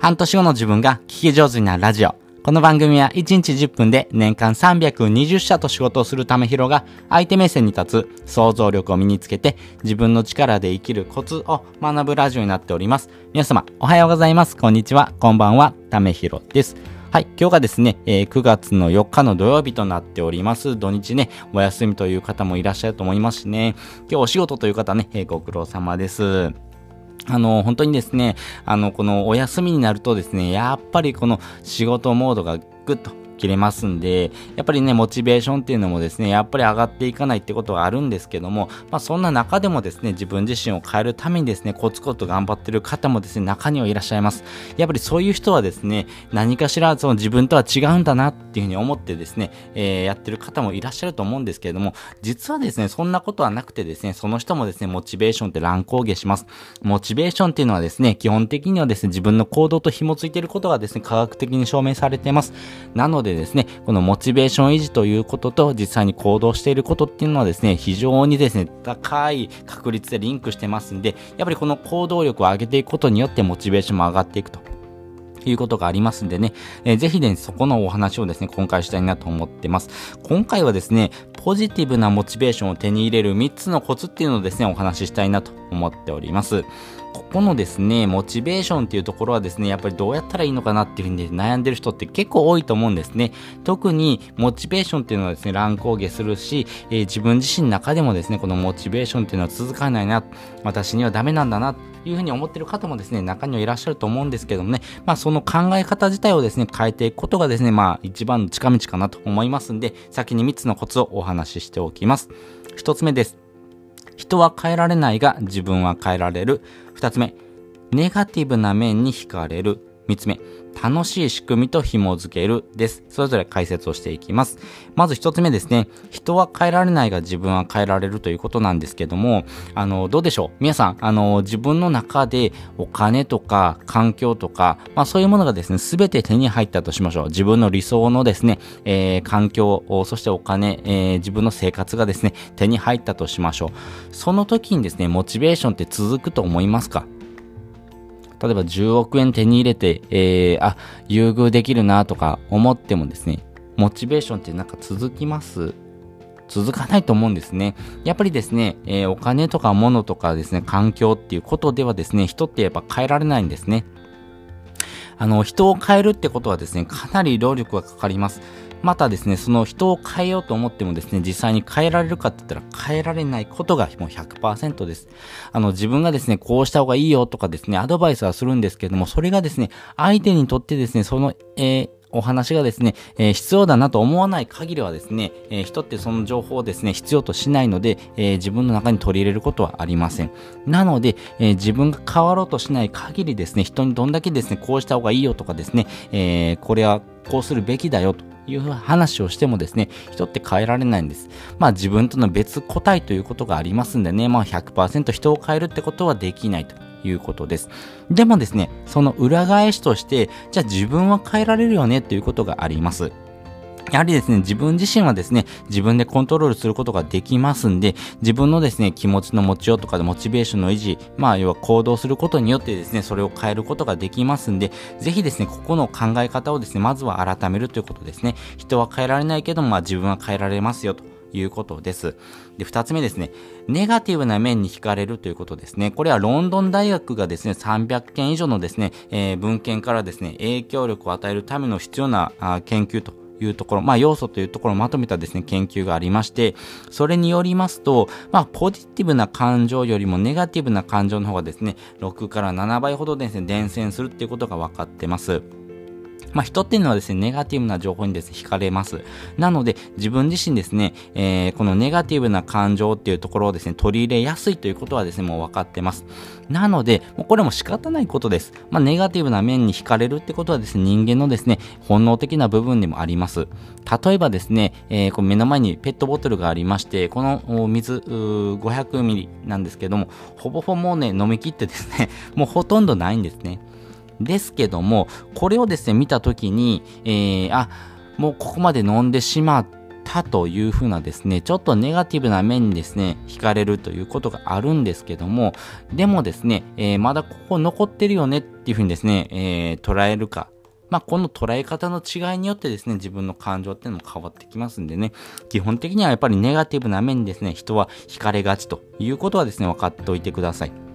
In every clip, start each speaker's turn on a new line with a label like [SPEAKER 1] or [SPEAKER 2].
[SPEAKER 1] 半年後の自分が聞き上手になるラジオ。この番組は1日10分で年間320社と仕事をするためひろが相手目線に立つ想像力を身につけて自分の力で生きるコツを学ぶラジオになっております。皆様おはようございます。こんにちは。こんばんは。ためひろです。はい、今日がですね、えー、9月の4日の土曜日となっております。土日ね、お休みという方もいらっしゃると思いますしね、今日お仕事という方ね、えー、ご苦労様です。あの、本当にですね、あの、このお休みになるとですね、やっぱりこの仕事モードがぐっと切れますんで、やっぱりね、モチベーションっていうのもですね、やっぱり上がっていかないってことはあるんですけども、まあそんな中でもですね、自分自身を変えるためにですね、コツコツ頑張ってる方もですね、中にはいらっしゃいます。やっぱりそういう人はですね、何かしらその自分とは違うんだなっていうふうに思ってですね、えー、やってる方もいらっしゃると思うんですけれども、実はですね、そんなことはなくてですね、その人もですね、モチベーションって乱高下します。モチベーションっていうのはですね、基本的にはですね、自分の行動と紐づいていることがですね、科学的に証明されています。なのででですね、このモチベーション維持ということと実際に行動していることっていうのはですね、非常にですね、高い確率でリンクしてますんで、やっぱりこの行動力を上げていくことによってモチベーションも上がっていくと。いうことがありますんでね、えー、ぜひね、そこのお話をですね、今回したいなと思ってます。今回はですね、ポジティブなモチベーションを手に入れる3つのコツっていうのをですね、お話ししたいなと思っております。ここのですね、モチベーションっていうところはですね、やっぱりどうやったらいいのかなっていうふうに悩んでる人って結構多いと思うんですね。特にモチベーションっていうのはですね、乱高下するし、えー、自分自身の中でもですね、このモチベーションっていうのは続かないな、私にはダメなんだな、というふうに思ってる方もですね、中にはいらっしゃると思うんですけどもね、まあその考え方自体をですね、変えていくことがですね、まあ一番の近道かなと思いますんで、先に3つのコツをお話ししておきます。1つ目です。人は変えられないが自分は変えられる。二つ目、ネガティブな面に惹かれる。三つ目、楽しい仕組みと紐づけるです。それぞれ解説をしていきます。まず一つ目ですね。人は変えられないが自分は変えられるということなんですけども、あの、どうでしょう？皆さん、あの、自分の中でお金とか環境とか、まあそういうものがですね、すべて手に入ったとしましょう。自分の理想のですね、えー、環境、そしてお金、えー、自分の生活がですね、手に入ったとしましょう。その時にですね、モチベーションって続くと思いますか？例えば10億円手に入れて、えー、あ、優遇できるなとか思ってもですね、モチベーションってなんか続きます？続かないと思うんですね。やっぱりですね、えー、お金とか物とかですね、環境っていうことではですね、人ってやっぱ変えられないんですね。あの、人を変えるってことはですね、かなり労力がかかります。またですね、その人を変えようと思ってもですね、実際に変えられるかって言ったら変えられないことがもう100%です。あの、自分がですね、こうした方がいいよとかですね、アドバイスはするんですけども、それがですね、相手にとってですね、その、えー、お話がですね、えー、必要だなと思わない限りはですね、えー、人ってその情報をですね、必要としないので、えー、自分の中に取り入れることはありません。なので、え自分が変わろうとしない限りですね、人にどんだけですね、こうした方がいいよとかですね、えこれはこうするべきだよという話をしてもですね、人って変えられないんです。まあ自分との別個体ということがありますんでね、まあ100%人を変えるってことはできないということです。でもですね、その裏返しとして、じゃあ自分は変えられるよねということがあります。やはりですね、自分自身はですね、自分でコントロールすることができますんで、自分のですね、気持ちの持ちようとかでモチベーションの維持、まあ、要は行動することによってですね、それを変えることができますんで、ぜひですね、ここの考え方をですね、まずは改めるということですね。人は変えられないけども、まあ、自分は変えられますよと。いうことです。で、二つ目ですね。ネガティブな面に惹かれるということですね。これはロンドン大学がですね、300件以上のですね、えー、文献からですね、影響力を与えるための必要なあ研究というところ、まあ要素というところをまとめたですね、研究がありまして、それによりますと、まあポジティブな感情よりもネガティブな感情の方がですね、6から7倍ほどですね、伝染するっていうことが分かってます。まあ、人っていうのはですね、ネガティブな情報にですね、惹かれます。なので、自分自身ですね、えー、このネガティブな感情っていうところをですね、取り入れやすいということはですね、もう分かってます。なので、もうこれも仕方ないことです。まあ、ネガティブな面に惹かれるってことはですね、人間のですね、本能的な部分でもあります。例えばですね、えー、こう目の前にペットボトルがありまして、この水500ミリなんですけども、ほぼほぼもうね、飲み切ってですね、もうほとんどないんですね。ですけども、これをですね、見たときに、えー、あ、もうここまで飲んでしまったというふうなですね、ちょっとネガティブな面にですね、惹かれるということがあるんですけども、でもですね、えー、まだここ残ってるよねっていうふうにですね、えー、捉えるか、まあ、この捉え方の違いによってですね、自分の感情っていうのも変わってきますんでね、基本的にはやっぱりネガティブな面にですね、人は惹かれがちということはですね、分かっておいてください。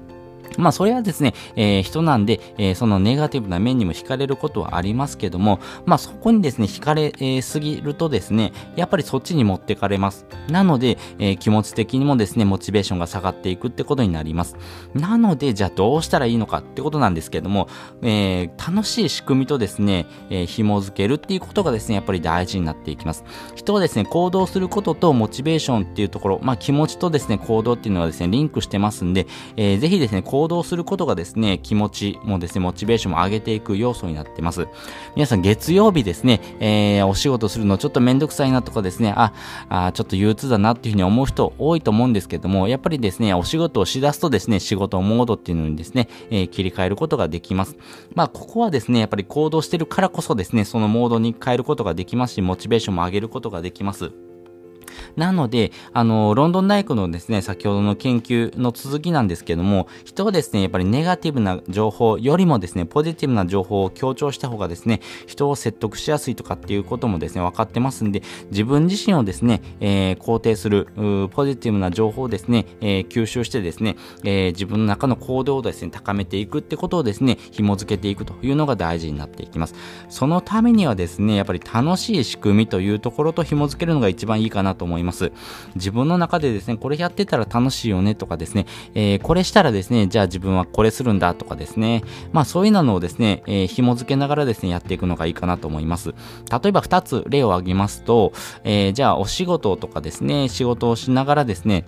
[SPEAKER 1] まあ、それはですね、えー、人なんで、えー、そのネガティブな面にも惹かれることはありますけども、まあ、そこにですね、惹かれ、えー、すぎるとですね、やっぱりそっちに持ってかれます。なので、えー、気持ち的にもですね、モチベーションが下がっていくってことになります。なので、じゃあどうしたらいいのかってことなんですけども、えー、楽しい仕組みとですね、えー、紐づけるっていうことがですね、やっぱり大事になっていきます。人はですね、行動することとモチベーションっていうところ、まあ、気持ちとですね、行動っていうのはですね、リンクしてますんで、えー、ぜひですね、行行動することがですね、気持ちもですね、モチベーションも上げていく要素になってます。皆さん月曜日ですね、えー、お仕事するのちょっとめんどくさいなとかですね、あ、あちょっと憂鬱だなっていうふうに思う人多いと思うんですけども、やっぱりですね、お仕事をしだすとですね、仕事モードっていうのにですね、えー、切り替えることができます。まあ、ここはですね、やっぱり行動してるからこそですね、そのモードに変えることができますし、モチベーションも上げることができます。なので、あの、ロンドン大学のですね、先ほどの研究の続きなんですけども、人はですね、やっぱりネガティブな情報よりもですね、ポジティブな情報を強調した方がですね、人を説得しやすいとかっていうこともですね、分かってますんで、自分自身をですね、えー、肯定する、ポジティブな情報をですね、えー、吸収してですね、えー、自分の中の行動をですね、高めていくってことをですね、紐付けていくというのが大事になっていきます。そのためにはですね、やっぱり楽しい仕組みというところと紐付けるのが一番いいかなと思います。自分の中でですね、これやってたら楽しいよねとかですね、えー、これしたらですね、じゃあ自分はこれするんだとかですね、まあそういうのをですね、えー、紐付けながらですね、やっていくのがいいかなと思います。例えば2つ例を挙げますと、えー、じゃあお仕事とかですね、仕事をしながらですね、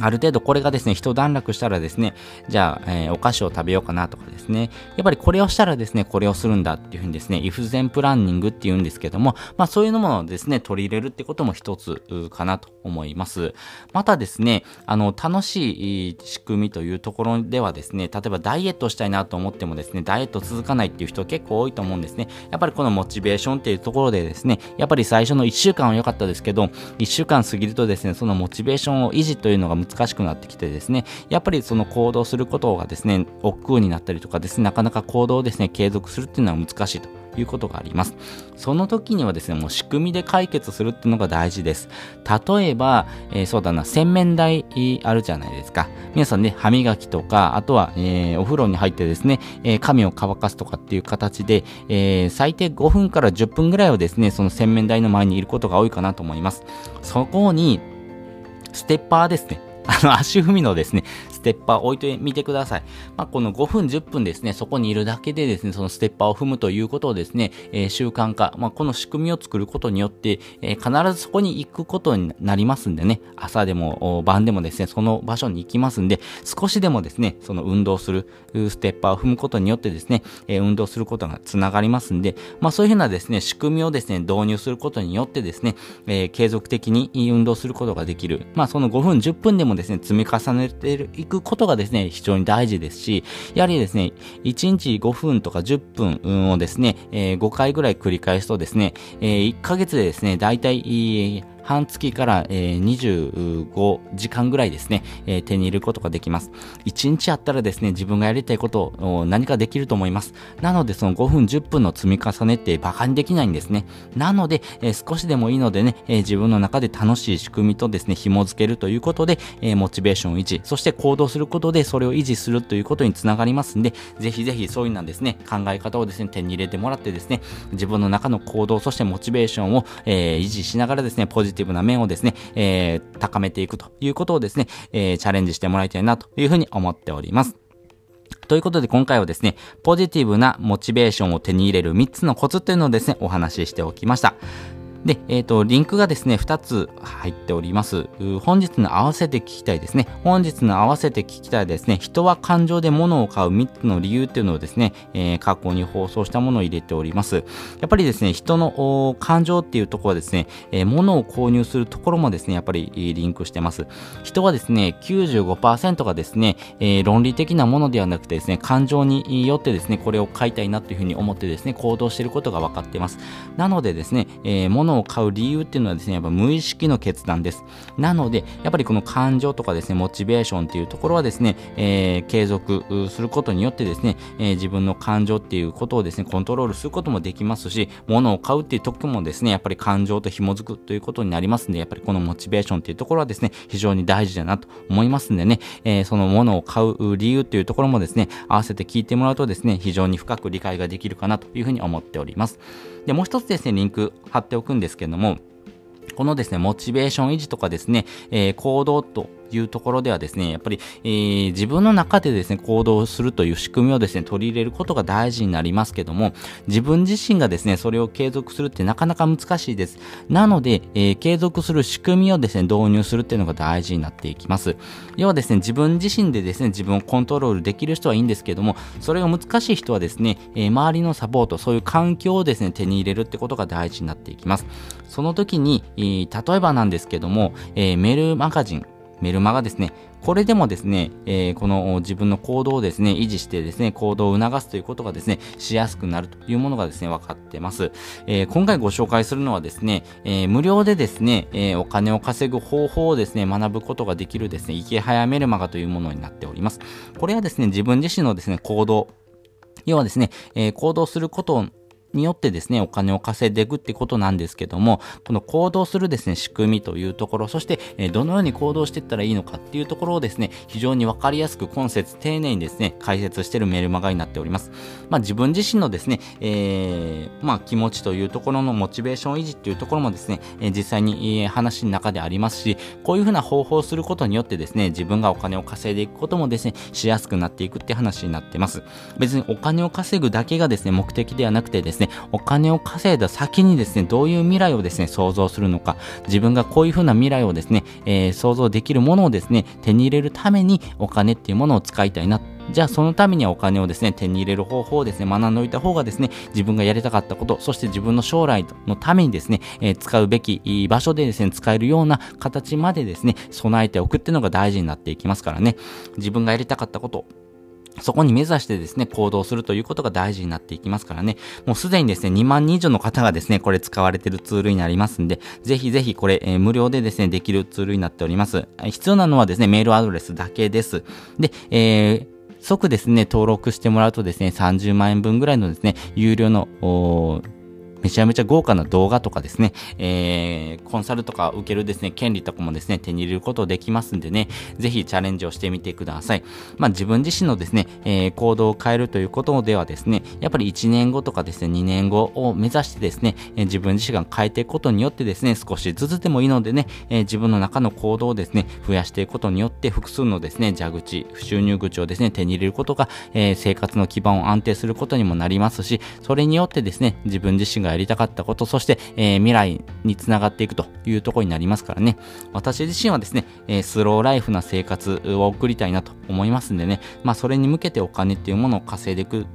[SPEAKER 1] ある程度これがですね、一段落したらですね、じゃあ、えー、お菓子を食べようかなとかですね、やっぱりこれをしたらですね、これをするんだっていうふうにですね、イフゼンプランニングっていうんですけども、まあそういうのもですね、取り入れるってことも一つかなと思います。またですね、あの、楽しい仕組みというところではですね、例えばダイエットしたいなと思ってもですね、ダイエット続かないっていう人結構多いと思うんですね。やっぱりこのモチベーションっていうところでですね、やっぱり最初の1週間は良かったですけど、1週間過ぎるとですね、そのモチベーションを維持というのが難難しくなってきてですね、やっぱりその行動することがですね、億劫になったりとかですね、なかなか行動をですね、継続するっていうのは難しいということがあります。その時にはですね、もう仕組みで解決するっていうのが大事です。例えば、えー、そうだな、洗面台あるじゃないですか。皆さんね、歯磨きとか、あとは、えー、お風呂に入ってですね、えー、髪を乾かすとかっていう形で、え、最低5分から10分ぐらいはですね、その洗面台の前にいることが多いかなと思います。そこに、ステッパーですね。あの、足踏みのですね、ステッパー置いてみてください。まあ、この5分、10分ですね、そこにいるだけでですね、そのステッパーを踏むということをですね、えー、習慣化、まあ、この仕組みを作ることによって、えー、必ずそこに行くことになりますんでね、朝でも晩でもですね、その場所に行きますんで、少しでもですね、その運動する、ステッパーを踏むことによってですね、えー、運動することがつながりますんで、まあ、そういうふうなですね、仕組みをですね、導入することによってですね、え継続的に運動することができる。まあ、その5分、10分でもですね、積み重ねていくことがですね、非常に大事ですし、やはりですね、1日5分とか10分をですね、えー、5回ぐらい繰り返すとですね、えー、1ヶ月でですね、だいたい半月から、えー、25時間ぐらいですね、えー、手に入れることができます。1日あったらですね、自分がやりたいことを何かできると思います。なので、その5分、10分の積み重ねって馬鹿にできないんですね。なので、えー、少しでもいいのでね、えー、自分の中で楽しい仕組みとですね、紐付けるということで、えー、モチベーションを維持、そして行動することでそれを維持するということにつながりますんで、ぜひぜひそういうのはですね、考え方をですね、手に入れてもらってですね、自分の中の行動、そしてモチベーションを、えー、維持しながらですね、ポジティブティブな面をですね、えー、高めていくということをですね、えー、チャレンジしてもらいたいなというふうに思っております。ということで今回はですね、ポジティブなモチベーションを手に入れる3つのコツというのをですね、お話ししておきました。で、えっ、ー、と、リンクがですね、2つ入っております。本日の合わせて聞きたいですね。本日の合わせて聞きたいですね。人は感情で物を買う3つの理由っていうのをですね、えー、過去に放送したものを入れております。やっぱりですね、人の感情っていうところはですね、えー、物を購入するところもですね、やっぱりリンクしてます。人はですね、95%がですね、えー、論理的なものではなくてですね、感情によってですね、これを買いたいなというふうに思ってですね、行動していることが分かっています。なのでですね、えー、物物を買う理由っていうのはですね、やっぱ無意識の決断です。なので、やっぱりこの感情とかですね、モチベーションっていうところはですね、えー、継続することによってですね、えー、自分の感情っていうことをですね、コントロールすることもできますし、物を買うっていう時もですね、やっぱり感情と紐づくということになりますんで、やっぱりこのモチベーションっていうところはですね、非常に大事だなと思いますんでね、えー、その物を買う理由っていうところもですね、合わせて聞いてもらうとですね、非常に深く理解ができるかなというふうに思っております。で、もう一つですね、リンク貼っておくんですけども、このですね、モチベーション維持とかですね、えー、行動というところではですね、やっぱり、えー、自分の中でですね、行動するという仕組みをですね、取り入れることが大事になりますけども、自分自身がですね、それを継続するってなかなか難しいです。なので、えー、継続する仕組みをですね、導入するっていうのが大事になっていきます。要はですね、自分自身でですね、自分をコントロールできる人はいいんですけども、それが難しい人はですね、えー、周りのサポート、そういう環境をですね、手に入れるってことが大事になっていきます。その時に、えー、例えばなんですけども、え、メールマガジン、メルマガですね。これでもですね、えー、この自分の行動をですね、維持してですね、行動を促すということがですね、しやすくなるというものがですね、分かってます。えー、今回ご紹介するのはですね、えー、無料でですね、えお金を稼ぐ方法をですね、学ぶことができるですね、池早メルマガというものになっております。これはですね、自分自身のですね、行動、要はですね、え行動することによってですね、お金を稼いでいくってことなんですけども、この行動するですね、仕組みというところ、そして、えどのように行動していったらいいのかっていうところをですね、非常にわかりやすく今節丁寧にですね、解説しているメールマガになっております。まあ自分自身のですね、えー、まあ気持ちというところのモチベーション維持っていうところもですね、え実際に、え話の中でありますし、こういうふうな方法をすることによってですね、自分がお金を稼いでいくこともですね、しやすくなっていくって話になってます。別にお金を稼ぐだけがですね、目的ではなくてですね、お金を稼いだ先にですね、どういう未来をですね、想像するのか、自分がこういうふうな未来をですね、えー、想像できるものをですね、手に入れるためにお金っていうものを使いたいな。じゃあそのためにはお金をですね、手に入れる方法をですね、学んでおいた方がですね、自分がやりたかったこと、そして自分の将来のためにですね、えー、使うべき場所でですね、使えるような形までですね、備えておくっていうのが大事になっていきますからね。自分がやりたかったこと、そこに目指してですね、行動するということが大事になっていきますからね。もうすでにですね、2万人以上の方がですね、これ使われてるツールになりますんで、ぜひぜひこれ、えー、無料でですね、できるツールになっております。必要なのはですね、メールアドレスだけです。で、えー、即ですね、登録してもらうとですね、30万円分ぐらいのですね、有料の、めちゃめちゃ豪華な動画とかですね、えー、コンサルとか受けるですね、権利とかもですね、手に入れることできますんでね、ぜひチャレンジをしてみてください。まあ自分自身のですね、えー、行動を変えるということではですね、やっぱり1年後とかですね、2年後を目指してですね、えー、自分自身が変えていくことによってですね、少しずつでもいいのでね、えー、自分の中の行動をですね、増やしていくことによって複数のですね、蛇口、収入口をですね、手に入れることが、えー、生活の基盤を安定することにもなりますし、それによってですね、自分自身がやりたかったこと、そして、えー、未来につながっていくというところになりますからね。私自身はですね、え、スローライフな生活を送りたいなと思いますんでね、まあそれに向けてお金っていうものを稼いでいく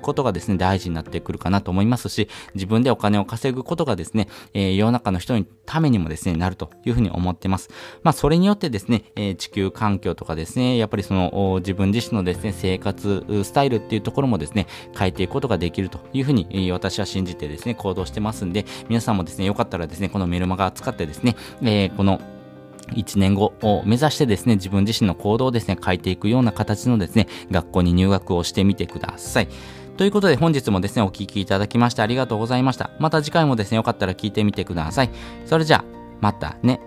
[SPEAKER 1] ことがですね、大事になってくるかなと思いますし、自分でお金を稼ぐことがですね、え、世の中の人のためにもですね、なるというふうに思ってます。まあそれによってですね、え、地球環境とかですね、やっぱりその自分自身のですね、生活スタイルっていうところもですね、変えていくことができるというふうに、私は信じてですねね、行動してますんで、皆さんもですね、よかったらですね、このメルマガ使ってですね、えー、この1年後を目指してですね、自分自身の行動をですね、変えていくような形のですね、学校に入学をしてみてください。ということで本日もですね、お聴きいただきましてありがとうございました。また次回もですね、よかったら聞いてみてください。それじゃあ、またね。